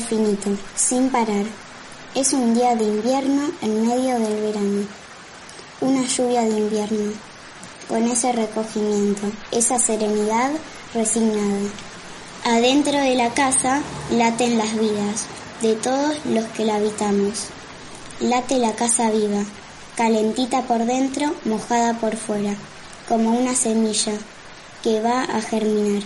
Finito, sin parar. Es un día de invierno en medio del verano. Una lluvia de invierno, con ese recogimiento, esa serenidad resignada. Adentro de la casa laten las vidas de todos los que la habitamos. Late la casa viva, calentita por dentro, mojada por fuera, como una semilla que va a germinar.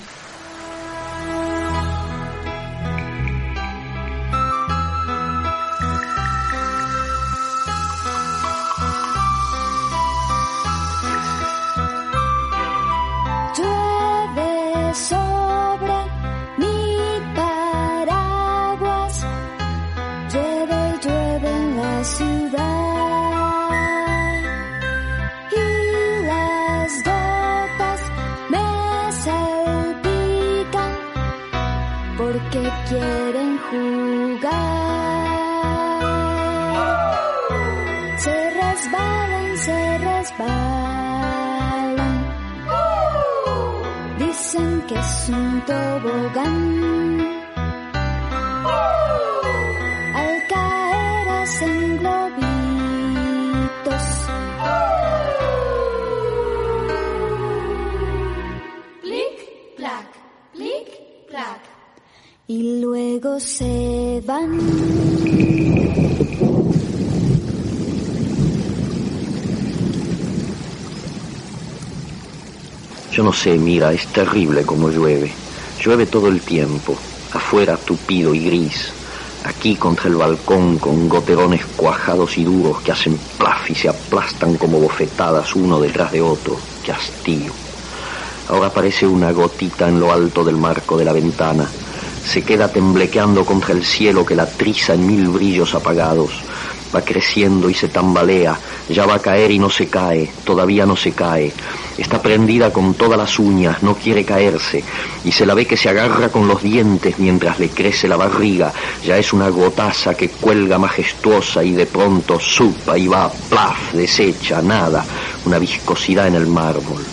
Es un tobogán. Al caer hacen globitos. Plic, plac, plic, plac. Y luego se van. Yo no sé, mira, es terrible como llueve. Llueve todo el tiempo, afuera tupido y gris, aquí contra el balcón con goterones cuajados y duros que hacen plaf y se aplastan como bofetadas uno detrás de otro. ¡Qué hastío! Ahora aparece una gotita en lo alto del marco de la ventana. Se queda temblequeando contra el cielo que la triza en mil brillos apagados. Va creciendo y se tambalea. Ya va a caer y no se cae. Todavía no se cae. Está prendida con todas las uñas. No quiere caerse. Y se la ve que se agarra con los dientes mientras le crece la barriga. Ya es una gotaza que cuelga majestuosa y de pronto supa y va, plaf, desecha, nada. Una viscosidad en el mármol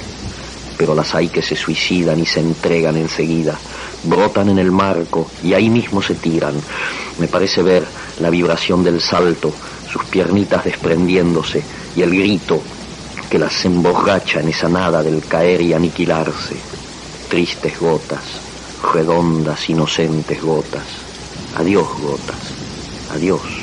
pero las hay que se suicidan y se entregan enseguida, brotan en el marco y ahí mismo se tiran. Me parece ver la vibración del salto, sus piernitas desprendiéndose y el grito que las emborracha en esa nada del caer y aniquilarse. Tristes gotas, redondas, inocentes gotas. Adiós gotas, adiós.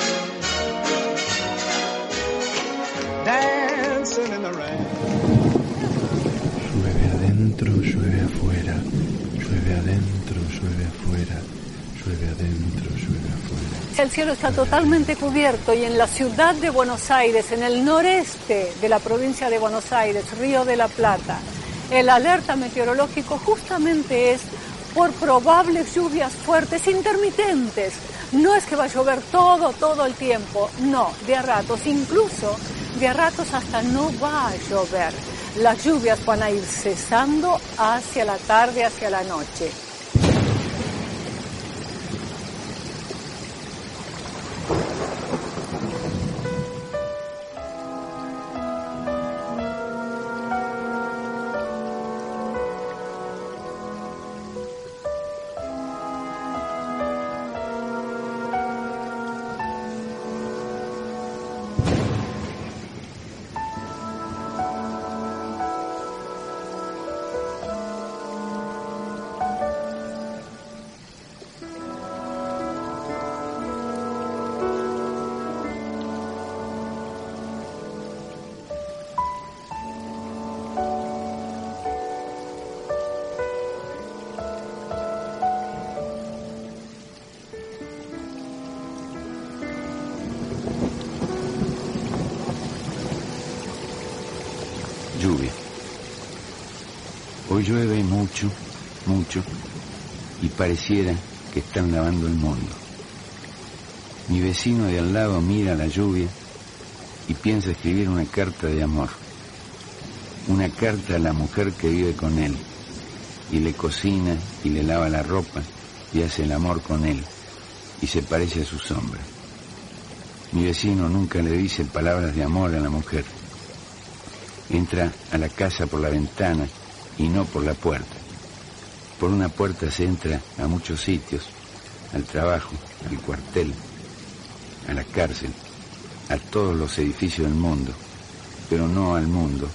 dancing in the rain. Llueve adentro, llueve afuera, llueve adentro, llueve afuera, llueve adentro, llueve afuera. El cielo está totalmente cubierto y en la ciudad de Buenos Aires, en el noreste de la provincia de Buenos Aires, Río de la Plata, el alerta meteorológico justamente es por probables lluvias fuertes intermitentes. No es que va a llover todo, todo el tiempo, no, de a ratos, incluso de ratos hasta no va a llover. Las lluvias van a ir cesando hacia la tarde, hacia la noche. Llueve mucho, mucho, y pareciera que están lavando el mundo. Mi vecino de al lado mira la lluvia y piensa escribir una carta de amor. Una carta a la mujer que vive con él y le cocina y le lava la ropa y hace el amor con él y se parece a su sombra. Mi vecino nunca le dice palabras de amor a la mujer. Entra a la casa por la ventana y no por la puerta. Por una puerta se entra a muchos sitios, al trabajo, al cuartel, a la cárcel, a todos los edificios del mundo, pero no al mundo,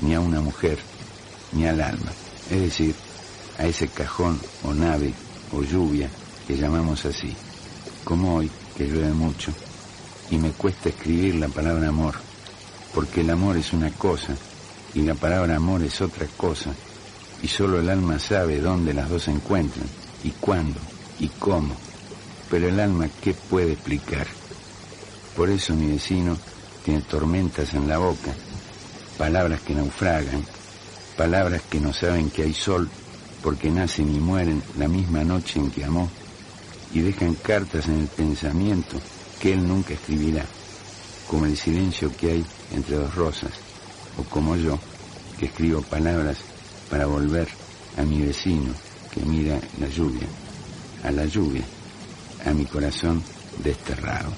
ni a una mujer, ni al alma, es decir, a ese cajón o nave o lluvia que llamamos así, como hoy, que llueve mucho, y me cuesta escribir la palabra amor, porque el amor es una cosa y la palabra amor es otra cosa, y solo el alma sabe dónde las dos se encuentran, y cuándo, y cómo, pero el alma qué puede explicar. Por eso mi vecino tiene tormentas en la boca, palabras que naufragan, palabras que no saben que hay sol porque nacen y mueren la misma noche en que amó, y dejan cartas en el pensamiento que él nunca escribirá, como el silencio que hay entre dos rosas, o como yo, que escribo palabras para volver a mi vecino que mira la lluvia, a la lluvia, a mi corazón desterrado.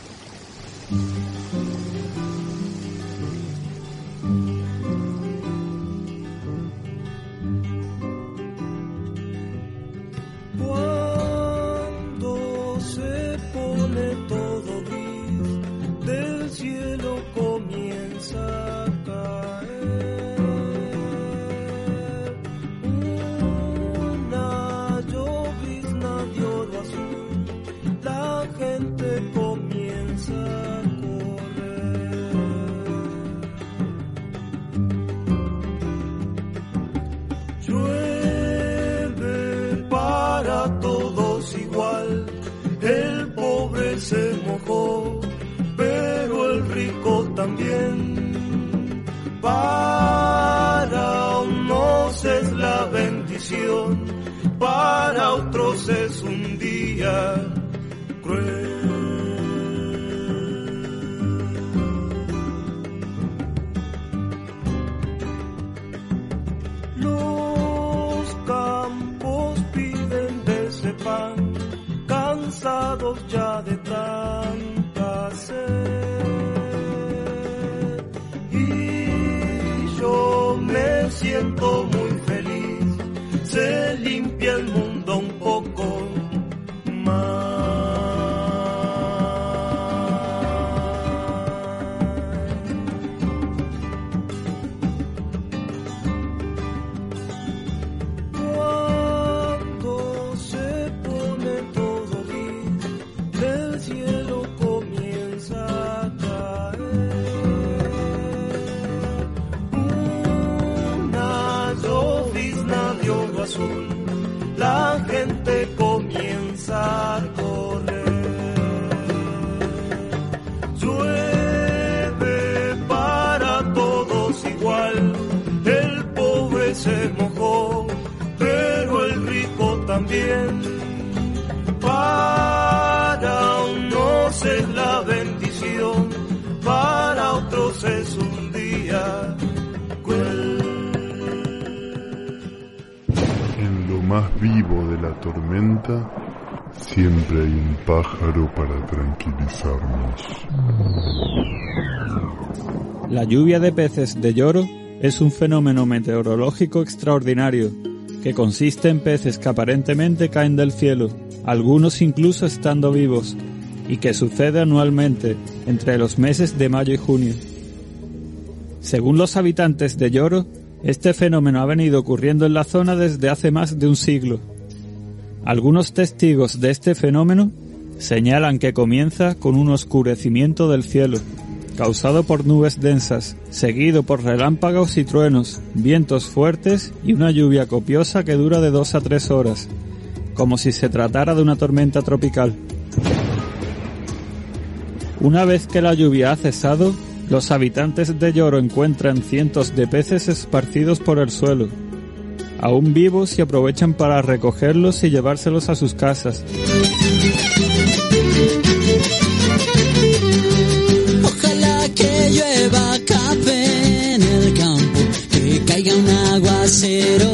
Rico también. Azul. De la tormenta siempre hay un pájaro para tranquilizarnos. La lluvia de peces de lloro es un fenómeno meteorológico extraordinario, que consiste en peces que aparentemente caen del cielo, algunos incluso estando vivos, y que sucede anualmente entre los meses de mayo y junio. Según los habitantes de Lloro, este fenómeno ha venido ocurriendo en la zona desde hace más de un siglo. Algunos testigos de este fenómeno señalan que comienza con un oscurecimiento del cielo, causado por nubes densas, seguido por relámpagos y truenos, vientos fuertes y una lluvia copiosa que dura de dos a tres horas, como si se tratara de una tormenta tropical. Una vez que la lluvia ha cesado, los habitantes de Lloro encuentran cientos de peces esparcidos por el suelo. aún vivos y aprovechan para recogerlos y llevárselos a sus casas. Ojalá que llueva café en el campo, que caiga un aguacero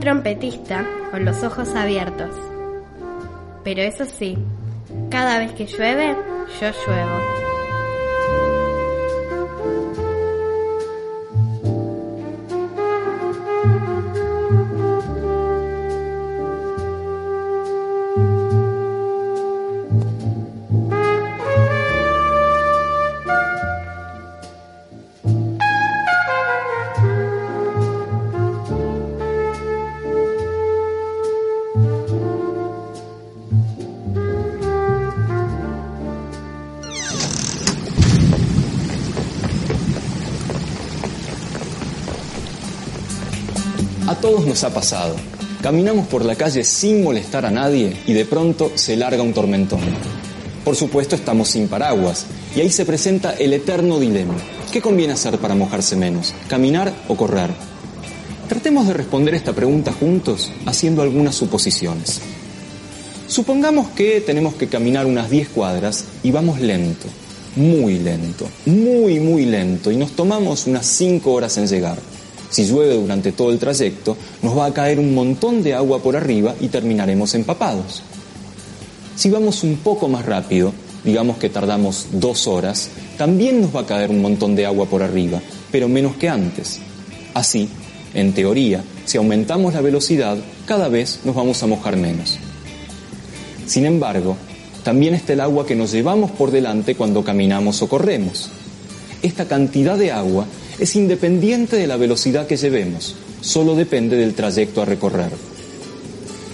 Trompetista con los ojos abiertos. Pero eso sí, cada vez que llueve, yo lluevo. Todos nos ha pasado. Caminamos por la calle sin molestar a nadie y de pronto se larga un tormentón. Por supuesto estamos sin paraguas y ahí se presenta el eterno dilema. ¿Qué conviene hacer para mojarse menos? ¿Caminar o correr? Tratemos de responder esta pregunta juntos haciendo algunas suposiciones. Supongamos que tenemos que caminar unas 10 cuadras y vamos lento, muy lento, muy muy lento y nos tomamos unas 5 horas en llegar. Si llueve durante todo el trayecto, nos va a caer un montón de agua por arriba y terminaremos empapados. Si vamos un poco más rápido, digamos que tardamos dos horas, también nos va a caer un montón de agua por arriba, pero menos que antes. Así, en teoría, si aumentamos la velocidad, cada vez nos vamos a mojar menos. Sin embargo, también está el agua que nos llevamos por delante cuando caminamos o corremos. Esta cantidad de agua es independiente de la velocidad que llevemos, solo depende del trayecto a recorrer.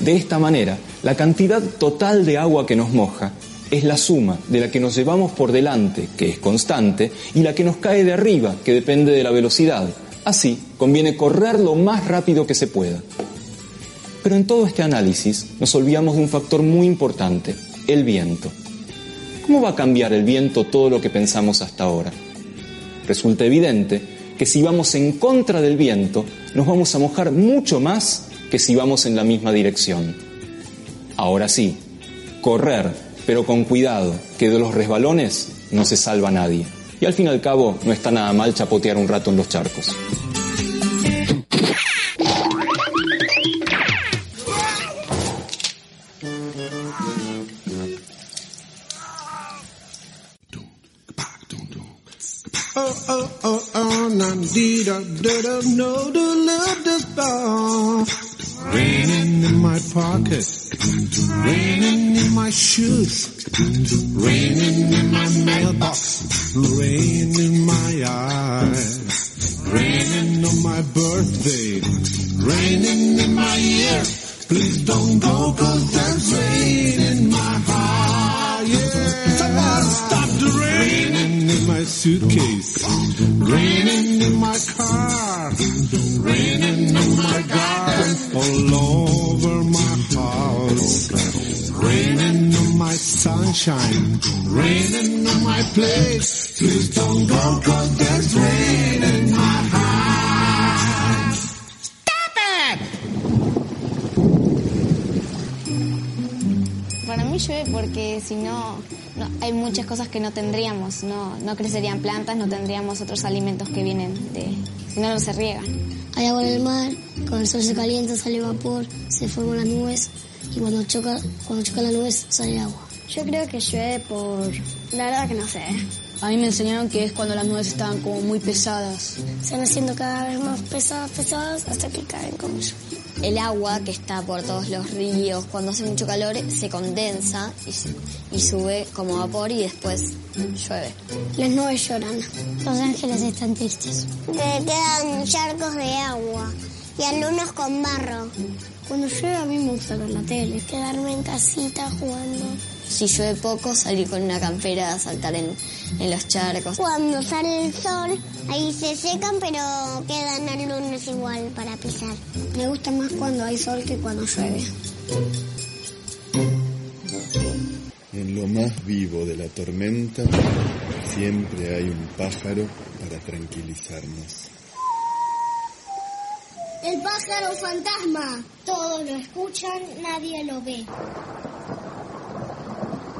De esta manera, la cantidad total de agua que nos moja es la suma de la que nos llevamos por delante, que es constante, y la que nos cae de arriba, que depende de la velocidad. Así, conviene correr lo más rápido que se pueda. Pero en todo este análisis nos olvidamos de un factor muy importante, el viento. ¿Cómo va a cambiar el viento todo lo que pensamos hasta ahora? Resulta evidente que si vamos en contra del viento, nos vamos a mojar mucho más que si vamos en la misma dirección. Ahora sí, correr, pero con cuidado, que de los resbalones no se salva nadie. Y al fin y al cabo, no está nada mal chapotear un rato en los charcos. Oh, oh, oh, oh, na dee da da da no do love this bar. Raining in my pocket, raining in my shoes, raining in my mailbox, rain in my eyes, raining on my birthday, raining in my ear. Please don't go cause sunshine, raining on my place. Please don't go cause there's rain in my heart. Stop it! Para mí llueve porque si no, no- hay muchas cosas que no tendríamos, no, no crecerían plantas, no tendríamos otros alimentos que vienen de, si no, no se riegan. Hay agua en el mar, cuando el sol se calienta sale vapor, se forman las nubes y cuando choca, cuando choca la nube sale agua. Yo creo que llueve por... La verdad que no sé. A mí me enseñaron que es cuando las nubes estaban como muy pesadas. Se van haciendo cada vez más pesadas, pesadas, hasta que caen como lluvia. El agua que está por todos los ríos, cuando hace mucho calor, se condensa y, y sube como vapor y después llueve. Las nubes lloran. Los ángeles están tristes. Que quedan charcos de agua y algunos con barro. Cuando llueve a mí me gusta ver la tele, quedarme en casita jugando. Si llueve poco, salir con una campera a saltar en, en los charcos. Cuando sale el sol, ahí se secan, pero quedan algunos igual para pisar. Me gusta más cuando hay sol que cuando llueve. En lo más vivo de la tormenta siempre hay un pájaro para tranquilizarnos. El pájaro fantasma. Todos lo escuchan, nadie lo ve.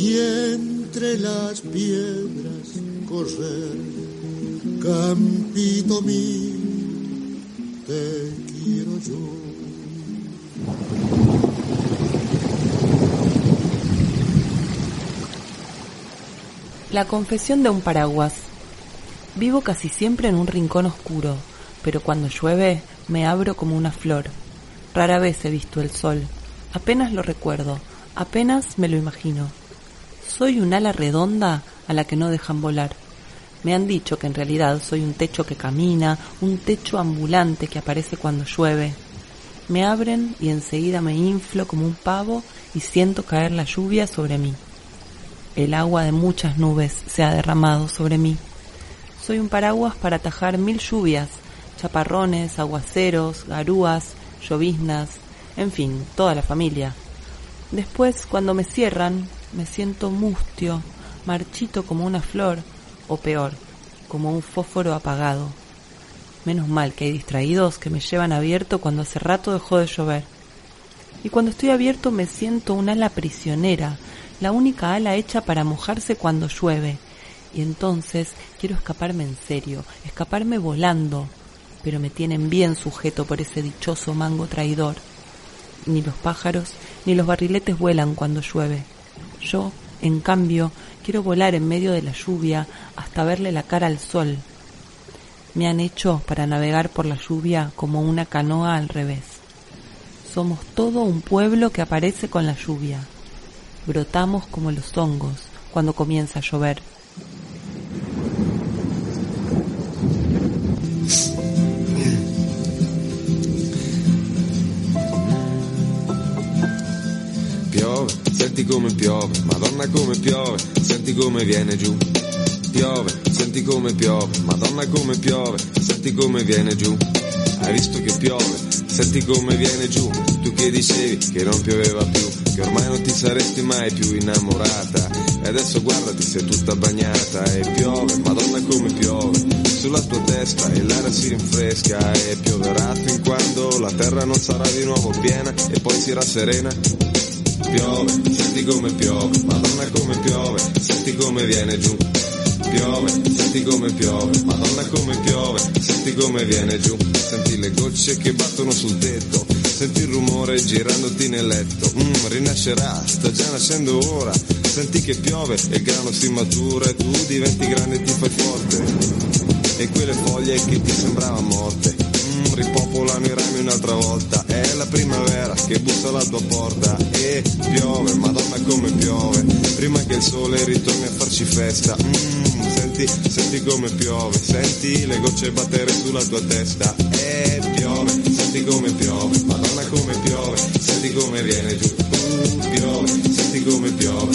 y entre las piedras correr, campito mío, te quiero yo. La confesión de un paraguas. Vivo casi siempre en un rincón oscuro, pero cuando llueve me abro como una flor. Rara vez he visto el sol. Apenas lo recuerdo, apenas me lo imagino. Soy un ala redonda a la que no dejan volar. Me han dicho que en realidad soy un techo que camina, un techo ambulante que aparece cuando llueve. Me abren y enseguida me inflo como un pavo y siento caer la lluvia sobre mí. El agua de muchas nubes se ha derramado sobre mí. Soy un paraguas para atajar mil lluvias, chaparrones, aguaceros, garúas, lloviznas, en fin, toda la familia. Después, cuando me cierran, me siento mustio, marchito como una flor, o peor, como un fósforo apagado. Menos mal que hay distraídos que me llevan abierto cuando hace rato dejó de llover. Y cuando estoy abierto me siento un ala prisionera, la única ala hecha para mojarse cuando llueve. Y entonces quiero escaparme en serio, escaparme volando, pero me tienen bien sujeto por ese dichoso mango traidor. Ni los pájaros ni los barriletes vuelan cuando llueve. Yo, en cambio, quiero volar en medio de la lluvia hasta verle la cara al sol. Me han hecho para navegar por la lluvia como una canoa al revés. Somos todo un pueblo que aparece con la lluvia. Brotamos como los hongos cuando comienza a llover. Senti come piove, madonna come piove, senti come viene giù. Piove, senti come piove, madonna come piove, senti come viene giù. Hai visto che piove, senti come viene giù. Tu che dicevi che non pioveva più, che ormai non ti saresti mai più innamorata. E adesso guardati, sei tutta bagnata e piove, madonna come piove. Sulla tua testa e l'aria si rinfresca e pioverà fin quando la terra non sarà di nuovo piena e poi si rasserena piove, senti come piove, madonna come piove, senti come viene giù. Piove, senti come piove, madonna come piove, senti come viene giù. Senti le gocce che battono sul tetto, senti il rumore girandoti nel letto. Mm, rinascerà, sta già nascendo ora. Senti che piove e il grano si matura e tu diventi grande e ti fai forte. E quelle foglie che ti sembrava morte, ripopolano i rami un'altra volta. E la primavera che bussa alla tua porta e piove, madonna come piove, prima che il sole ritorni a farci festa. Mm, senti, senti come piove, senti le gocce battere sulla tua testa e piove, senti come piove, madonna come piove, senti come viene giù. Uh, piove, senti come piove,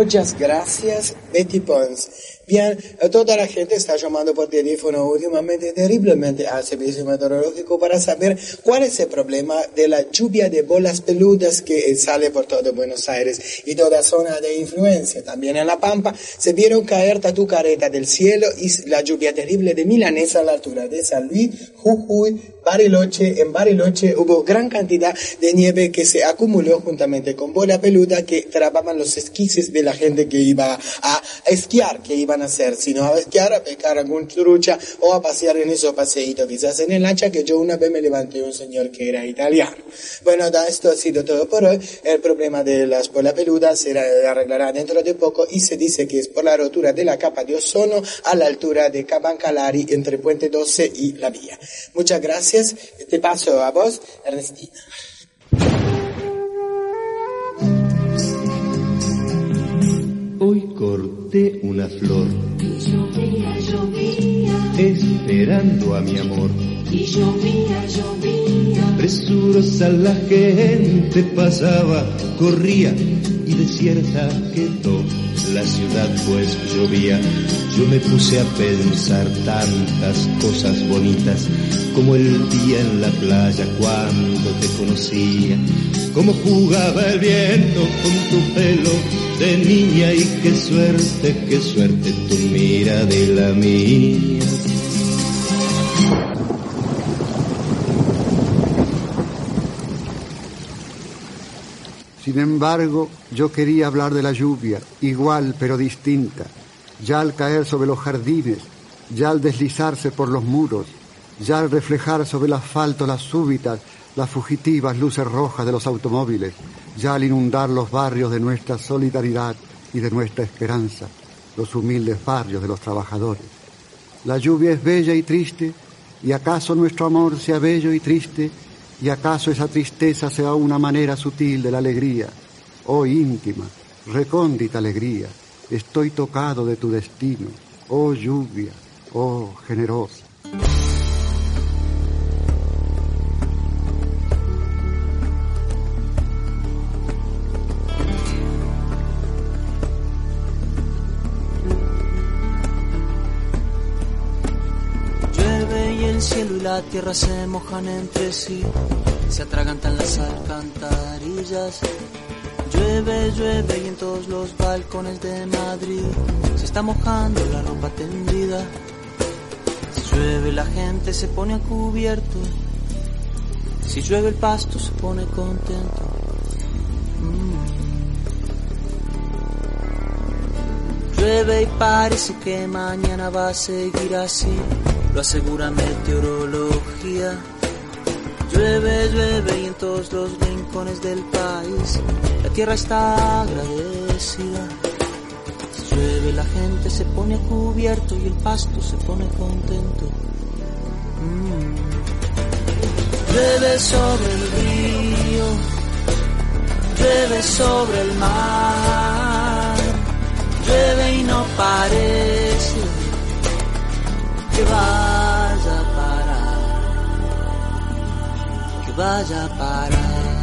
Muchas gracias, Betty Pons. Bien, toda la gente está llamando por teléfono últimamente terriblemente al servicio meteorológico para saber cuál es el problema de la lluvia de bolas peludas que sale por todo Buenos Aires y toda zona de influencia. También en La Pampa se vieron caer tatucareta del cielo y la lluvia terrible de Milanesa a la altura de San Luis, Jujuy, Bariloche. En Bariloche hubo gran cantidad de nieve que se acumuló juntamente con bola peluda que trababan los esquises de la gente que iba a esquiar, que iban a hacer, sino a esquiar, a pescar algún trucha o a pasear en esos paseitos, quizás en el lancha que yo una vez me levanté un señor que era italiano. Bueno, da, esto ha sido todo por hoy. El problema de las bolas peludas se arreglará dentro de poco y se dice que es por la rotura de la capa de ozono a la altura de Cabancalari entre Puente 12 y La Vía. Muchas gracias. Te paso a vos, Ernestina. Hoy corté una flor, esperando a mi amor. Y llovía, llovía. Presurosa la gente pasaba, corría y desierta quedó la ciudad pues llovía. Yo me puse a pensar tantas cosas bonitas, como el día en la playa cuando te conocía, como jugaba el viento con tu pelo de niña y qué suerte, qué suerte tu mira de la mía. Sin embargo, yo quería hablar de la lluvia, igual pero distinta, ya al caer sobre los jardines, ya al deslizarse por los muros, ya al reflejar sobre el asfalto las súbitas, las fugitivas luces rojas de los automóviles, ya al inundar los barrios de nuestra solidaridad y de nuestra esperanza, los humildes barrios de los trabajadores. La lluvia es bella y triste, y acaso nuestro amor sea bello y triste, y acaso esa tristeza sea una manera sutil de la alegría. Oh íntima, recóndita alegría, estoy tocado de tu destino. Oh lluvia, oh generosa. Cielo y la tierra se mojan entre sí, se atragantan las alcantarillas. Llueve, llueve y en todos los balcones de Madrid se está mojando la ropa tendida. Si llueve la gente se pone a cubierto, si llueve el pasto se pone contento. Mm. Llueve y parece que mañana va a seguir así, lo asegura meteorología. Llueve, llueve y en todos los rincones del país la tierra está agradecida. Si llueve la gente se pone cubierto y el pasto se pone contento. Mm. Llueve sobre el río, llueve sobre el mar, llueve y no parece que vaya a parar, que vaya a parar.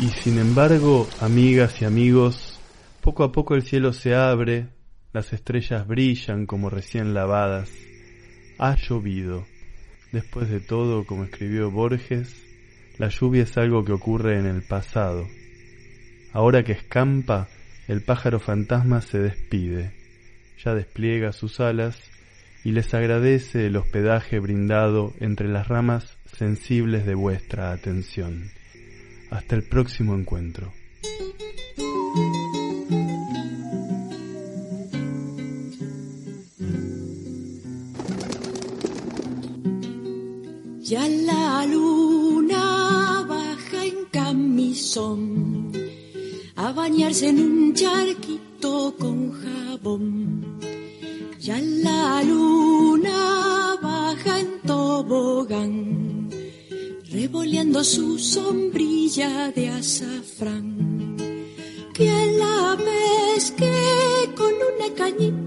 Y sin embargo, amigas y amigos, poco a poco el cielo se abre, las estrellas brillan como recién lavadas. Ha llovido. Después de todo, como escribió Borges, la lluvia es algo que ocurre en el pasado. Ahora que escampa, el pájaro fantasma se despide, ya despliega sus alas y les agradece el hospedaje brindado entre las ramas sensibles de vuestra atención. Hasta el próximo encuentro. Ya la luna baja en camisón a bañarse en un charquito con jabón. Ya la luna baja en tobogán, revoleando su sombrilla de azafrán. Que la pesque con una cañita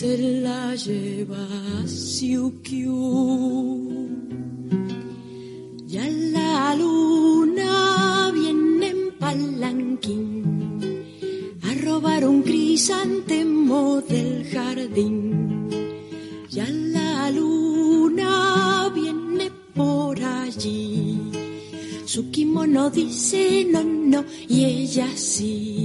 se la lleva Siukiu. Ya la luna viene en palanquín a robar un crisantemo del jardín. Ya la luna viene por allí. Su kimono dice no, no, y ella sí.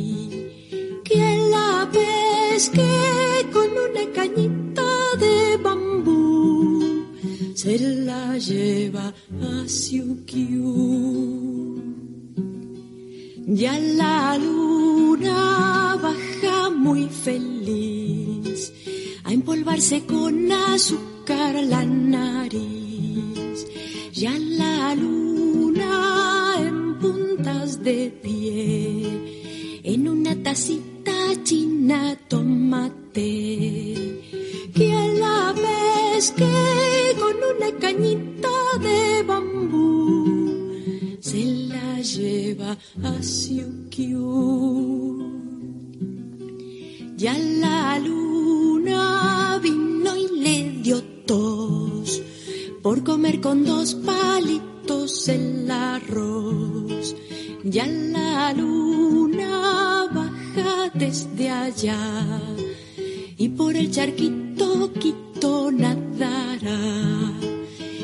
Ya la luna vino y le dio tos por comer con dos palitos el arroz. Ya la luna baja desde allá y por el charquito quito nadará.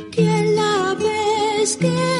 Que la vez que